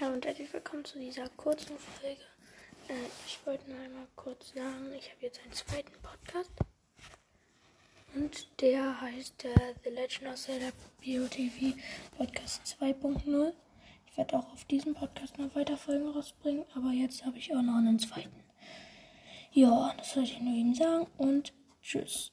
Ja, und herzlich willkommen zu dieser kurzen Folge. Äh, ich wollte nur einmal kurz sagen, ich habe jetzt einen zweiten Podcast. Und der heißt äh, The Legend of Zelda BOTV Podcast 2.0. Ich werde auch auf diesem Podcast noch weiter Folgen rausbringen, aber jetzt habe ich auch noch einen zweiten. Ja, das wollte ich nur Ihnen sagen und tschüss.